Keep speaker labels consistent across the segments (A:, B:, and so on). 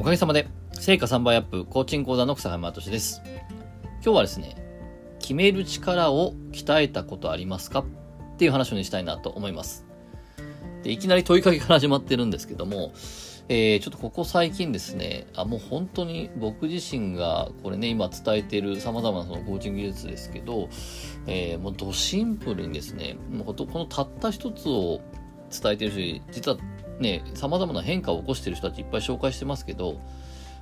A: おかげさまで、成果3倍アップコーチング講座の草山敏です。今日はですね、決める力を鍛えたことありますか？っていう話をしたいなと思います。でいきなり問いかけから始まってるんですけども、えー、ちょっとここ最近ですね、あ、もう本当に僕自身がこれね、今伝えている様々なそのコーチング技術ですけど、えー、もうドシンプルにですね、もうこのたった一つを伝えてるし、実はね、様々な変化を起こしてる人たちいっぱい紹介してますけど、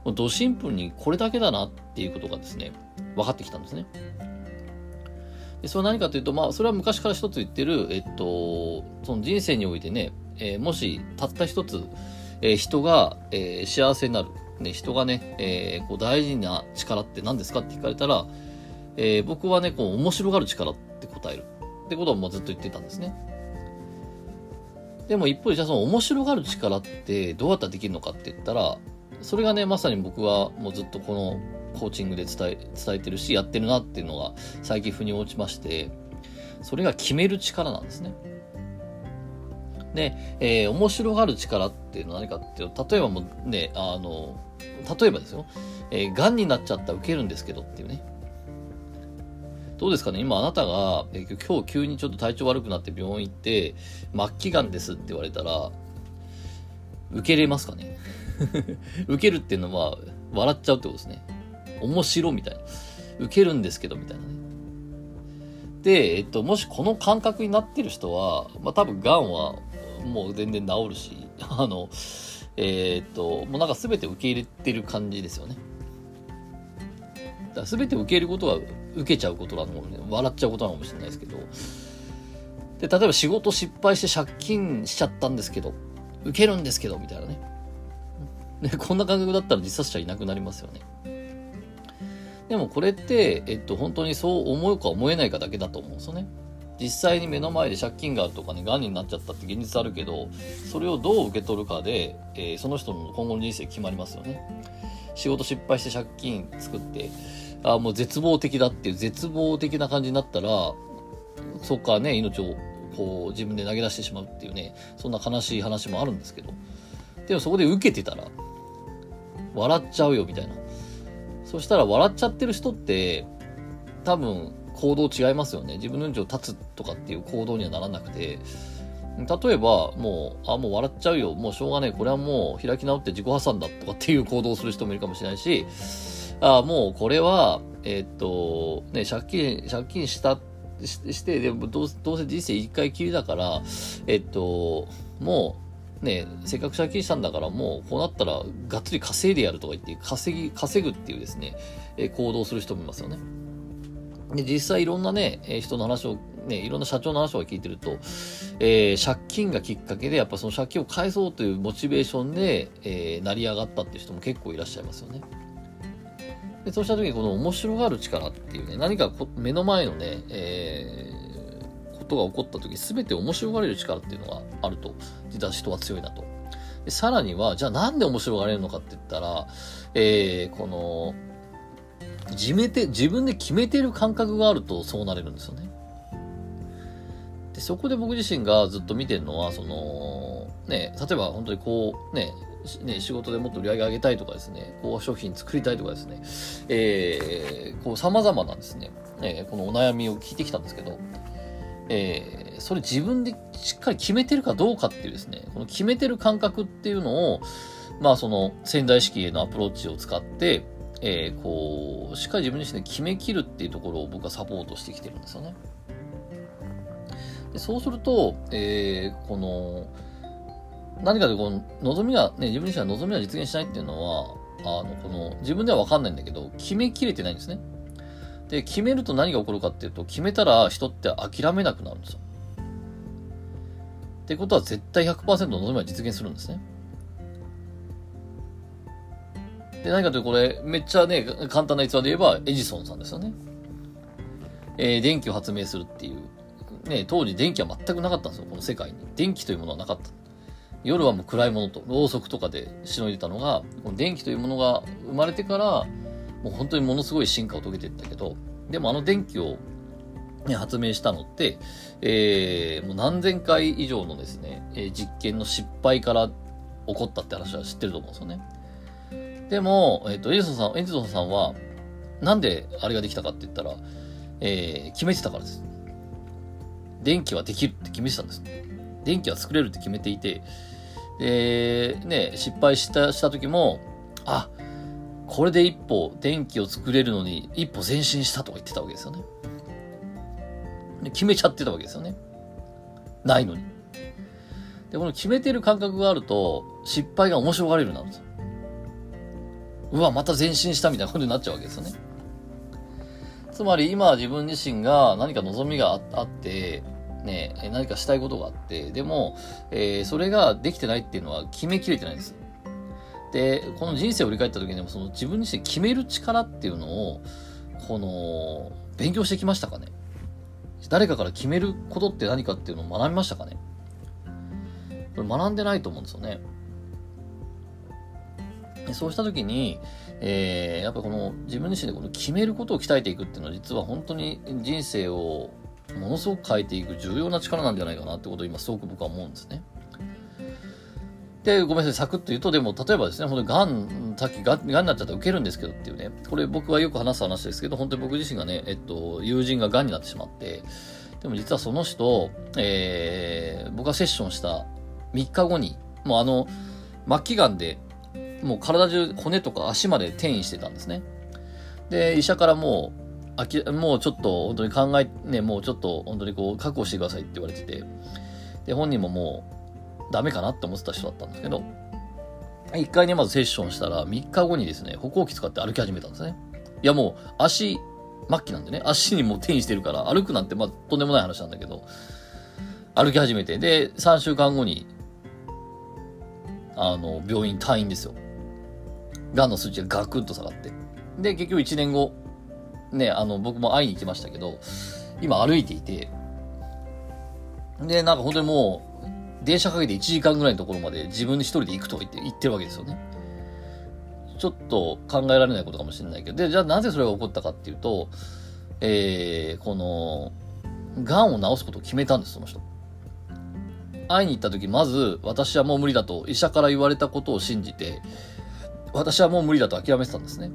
A: もうドシンプルにこれだけだなっていうことがですね、分かってきたんですね。でそれは何かというと、まあ、それは昔から一つ言ってる、えっと、その人生においてね、えー、もしたった一つ、えー、人が、えー、幸せになる、ね、人がね、えー、こう大事な力って何ですかって聞かれたら、えー、僕はね、こう面白がる力って答えるってことをもうずっと言ってたんですね。でも一方でじゃあその面白がる力ってどうやったらできるのかって言ったら、それがね、まさに僕はもうずっとこのコーチングで伝え、伝えてるし、やってるなっていうのが最近腑に落ちまして、それが決める力なんですね。で、えー、面白がる力っていうのは何かっていうと、例えばもうね、あの、例えばですよ、えー、癌になっちゃったら受けるんですけどっていうね。どうですかね？今あなたが、えー、今日急にちょっと体調悪くなって病院行って、末期癌ですって言われたら、受けれますかね？受けるっていうのは、笑っちゃうってことですね。面白みたいな。受けるんですけど、みたいなね。で、えっと、もしこの感覚になってる人は、まあ多分癌はもう全然治るし、あの、えー、っと、もうなんか全て受け入れてる感じですよね。だ全て受けることは受けちゃうことなのもね、笑っちゃうことなのかもしれないですけど、で、例えば仕事失敗して借金しちゃったんですけど、受けるんですけど、みたいなね。ね、こんな感覚だったら自殺者いなくなりますよね。でもこれって、えっと、本当にそう思うか思えないかだけだと思うんですよね。実際に目の前で借金があるとかね、癌になっちゃったって現実あるけど、それをどう受け取るかで、えー、その人の今後の人生決まりますよね。仕事失敗して借金作って、あもう絶望的だっていう絶望的な感じになったら、そっかね、命をこう自分で投げ出してしまうっていうね、そんな悲しい話もあるんですけど、でもそこで受けてたら、笑っちゃうよみたいな。そしたら笑っちゃってる人って、多分行動違いますよね。自分の命を絶つとかっていう行動にはならなくて、例えば、もう、あ、もう笑っちゃうよ。もうしょうがねえ。これはもう開き直って自己破産だとかっていう行動をする人もいるかもしれないし、あ、もうこれは、えー、っと、ね、借金、借金したしして、でもどうどうせ人生一回きりだから、えっと、もう、ね、せっかく借金したんだからもうこうなったらがっつり稼いでやるとか言って稼ぎ、稼ぐっていうですね、え行動する人もいますよね。で、実際いろんなね、え人の話を、ね、いろんな社長の話を聞いてると、えー、借金がきっかけで、やっぱその借金を返そうというモチベーションで、えー、成り上がったっていう人も結構いらっしゃいますよね。でそうした時にこの面白がる力っていうね、何か目の前のね、えー、ことが起こった時、全て面白がれる力っていうのがあると、実は人は強いなと。でさらには、じゃあなんで面白がれるのかって言ったら、えー、この、自めて、自分で決めてる感覚があるとそうなれるんですよね。で、そこで僕自身がずっと見てるのは、その、ね、例えば本当にこう、ね、ね、仕事でもっと売り上げ上げたいとかですね、こう商品作りたいとかですね、えー、こう様々なんですね、えー、このお悩みを聞いてきたんですけど、えー、それ自分でしっかり決めてるかどうかっていうですね、この決めてる感覚っていうのを、まあその潜在意識へのアプローチを使って、えー、こう、しっかり自分自身で決めきるっていうところを僕はサポートしてきてるんですよね。でそうすると、えー、この、何かでこの望みが、ね、自分自身は望みが実現しないっていうのは、あの、この、自分ではわかんないんだけど、決めきれてないんですね。で、決めると何が起こるかっていうと、決めたら人って諦めなくなるんですよ。ってことは絶対100%の望みは実現するんですね。で、何かというとこれ、めっちゃね、簡単な逸話で言えば、エジソンさんですよね。えー、電気を発明するっていう。ね、当時電気は全くなかったんですよ、この世界に。電気というものはなかった。夜はもう暗いものと、ろうそくとかでしのいでたのが、この電気というものが生まれてから、もう本当にものすごい進化を遂げていったけど、でもあの電気を、ね、発明したのって、えー、もう何千回以上のですね、えー、実験の失敗から起こったって話は知ってると思うんですよね。でも、えっ、と、エジソンさん、エジソンさんは、なんであれができたかって言ったら、えー、決めてたからです。電気はできるって決めてたんです。電気は作れるって決めていて、で、ね、失敗したした時も、あ、これで一歩電気を作れるのに一歩前進したとか言ってたわけですよね。で決めちゃってたわけですよね。ないのに。で、この決めてる感覚があると、失敗が面白がれるなるんですよ。うわ、また前進したみたいなことになっちゃうわけですよね。つまり今自分自身が何か望みがあって、ね、何かしたいことがあって、でも、えー、それができてないっていうのは決めきれてないんです。で、この人生を振り返った時にも、その自分自身決める力っていうのを、この、勉強してきましたかね誰かから決めることって何かっていうのを学びましたかねこれ学んでないと思うんですよね。そうした時に、えー、やっぱこの自分自身でこの決めることを鍛えていくっていうのは実は本当に人生をものすごく変えていく重要な力なんじゃないかなってことを今すごく僕は思うんですね。で、ごめんなさい、サクッと言うと、でも、例えばですね、本当にがん、さっきがんになっちゃったら受けるんですけどっていうね、これ僕はよく話す話ですけど、本当に僕自身がね、えっと、友人ががんになってしまって、でも実はその人、えー、僕がセッションした3日後に、もうあの、末期がんで、もう体中骨とか足まで転移してたんですね。で、医者からもう、あきもうちょっと本当に考え、ね、もうちょっと本当にこう確保してくださいって言われてて、で、本人ももうダメかなって思ってた人だったんですけど、一回ね、まずセッションしたら、3日後にですね、歩行器使って歩き始めたんですね。いやもう、足、末期なんでね、足にもう転移してるから、歩くなんて、まあ、とんでもない話なんだけど、歩き始めて、で、3週間後に、あの、病院退院ですよ。がんの数値がガクンと下がって。で、結局1年後、ね、あの、僕も会いに行きましたけど、今歩いていて、で、なんか本当にもう、電車かけて1時間ぐらいのところまで自分で一人で行くとか言って、行ってるわけですよね。ちょっと考えられないことかもしれないけど、で、じゃあなぜそれが起こったかっていうと、えー、この、癌を治すことを決めたんです、その人。会いに行った時、まず、私はもう無理だと、医者から言われたことを信じて、私はもう無理だと諦めてたんですね。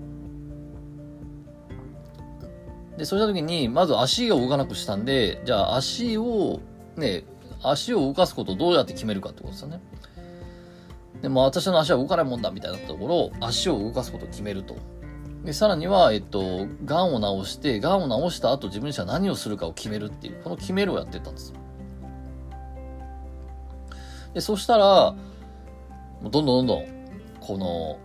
A: で、そうした時に、まず足を動かなくしたんで、じゃあ足を、ね、足を動かすことをどうやって決めるかってことですよね。でも私の足は動かないもんだみたいなところを、足を動かすことを決めると。で、さらには、えっと、癌を治して、癌を治した後自分自身は何をするかを決めるっていう、この決めるをやってたんです。で、そしたら、どんどんどんどん、この、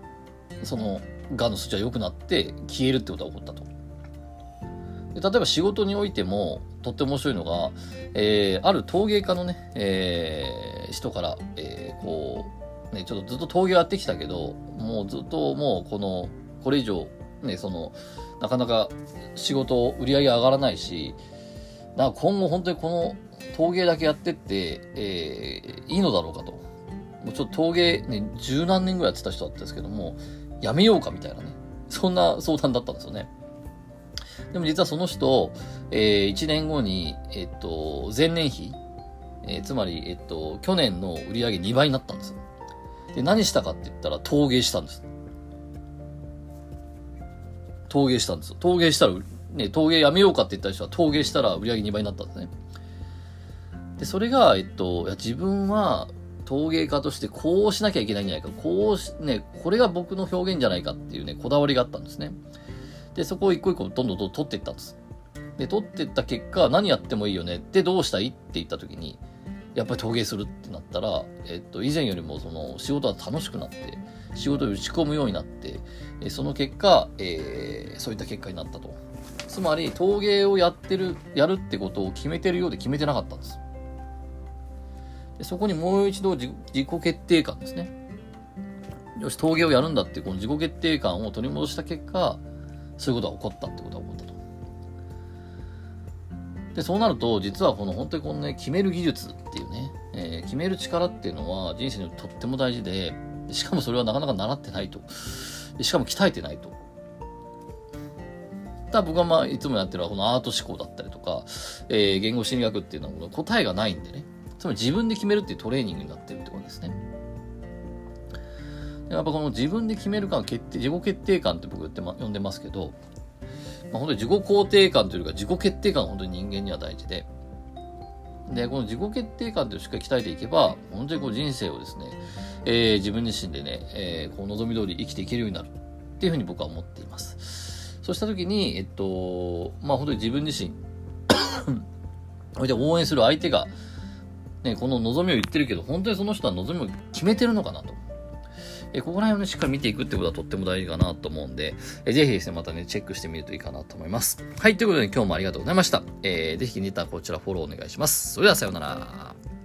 A: その、癌の数値は良くなって消えるってことが起こったと。例えば仕事においても、とっても面白いのが、えー、ある陶芸家のね、えー、人から、えー、こう、ね、ちょっとずっと陶芸やってきたけど、もうずっともうこの、これ以上、ね、その、なかなか仕事、売り上げ上がらないし、な今後本当にこの陶芸だけやってって、えー、いいのだろうかと。もうちょっと陶芸ね、十何年ぐらいやってた人だったんですけども、やめようかみたいなね。そんな相談だったんですよね。でも実はその人、えー、1年後に、えっと、前年比、えー、つまり、えっと、去年の売り上げ2倍になったんです。で、何したかって言ったら陶芸したんです。陶芸したんです。陶芸したら、ね、陶芸やめようかって言った人は陶芸したら売り上げ2倍になったんですね。で、それが、えっと、いや自分は陶芸家としてこうしなきゃいけないんじゃないか。こうし、ね、これが僕の表現じゃないかっていうね、こだわりがあったんですね。で、そこを一個一個どんどんどんどん取っていったんです。で、取っていった結果、何やってもいいよね。で、どうしたい？って言った時に、やっぱり陶芸するってなったら、えっと、以前よりもその仕事は楽しくなって、仕事を打ち込むようになって、その結果、えー、そういった結果になったと。つまり、陶芸をやってる、やるってことを決めてるようで決めてなかったんです。でそこにもう一度自己決定感ですね。よし、陶芸をやるんだってこの自己決定感を取り戻した結果、そういうことが起こったってことが起こったと。で、そうなると、実はこの本当にこのね、決める技術っていうね、えー、決める力っていうのは人生にとっても大事で、しかもそれはなかなか習ってないと。しかも鍛えてないと。ただ僕はまあ、いつもやってるのはこのアート思考だったりとか、えー、言語心理学っていうのはこの答えがないんでね。つまり自分で決めるっていうトレーニングになってるってことですね。やっぱこの自分で決める感、決定、自己決定感って僕言ってま、呼んでますけど、まあ、本当に自己肯定感というか自己決定感が本当に人間には大事で、で、この自己決定感というしっかり鍛えていけば、本当にこう人生をですね、えー、自分自身でね、えー、こう望み通り生きていけるようになるっていうふうに僕は思っています。そうしたときに、えっと、まあ本当に自分自身、それで応援する相手が、ね、この望みを言ってるけど、本当にその人は望みを決めてるのかなと。えここら辺をね、しっかり見ていくってことはとっても大事かなと思うんで、えぜひですね、またね、チェックしてみるといいかなと思います。はい、ということで今日もありがとうございました。えー、ぜひ気に入ったらこちらフォローお願いします。それではさようなら。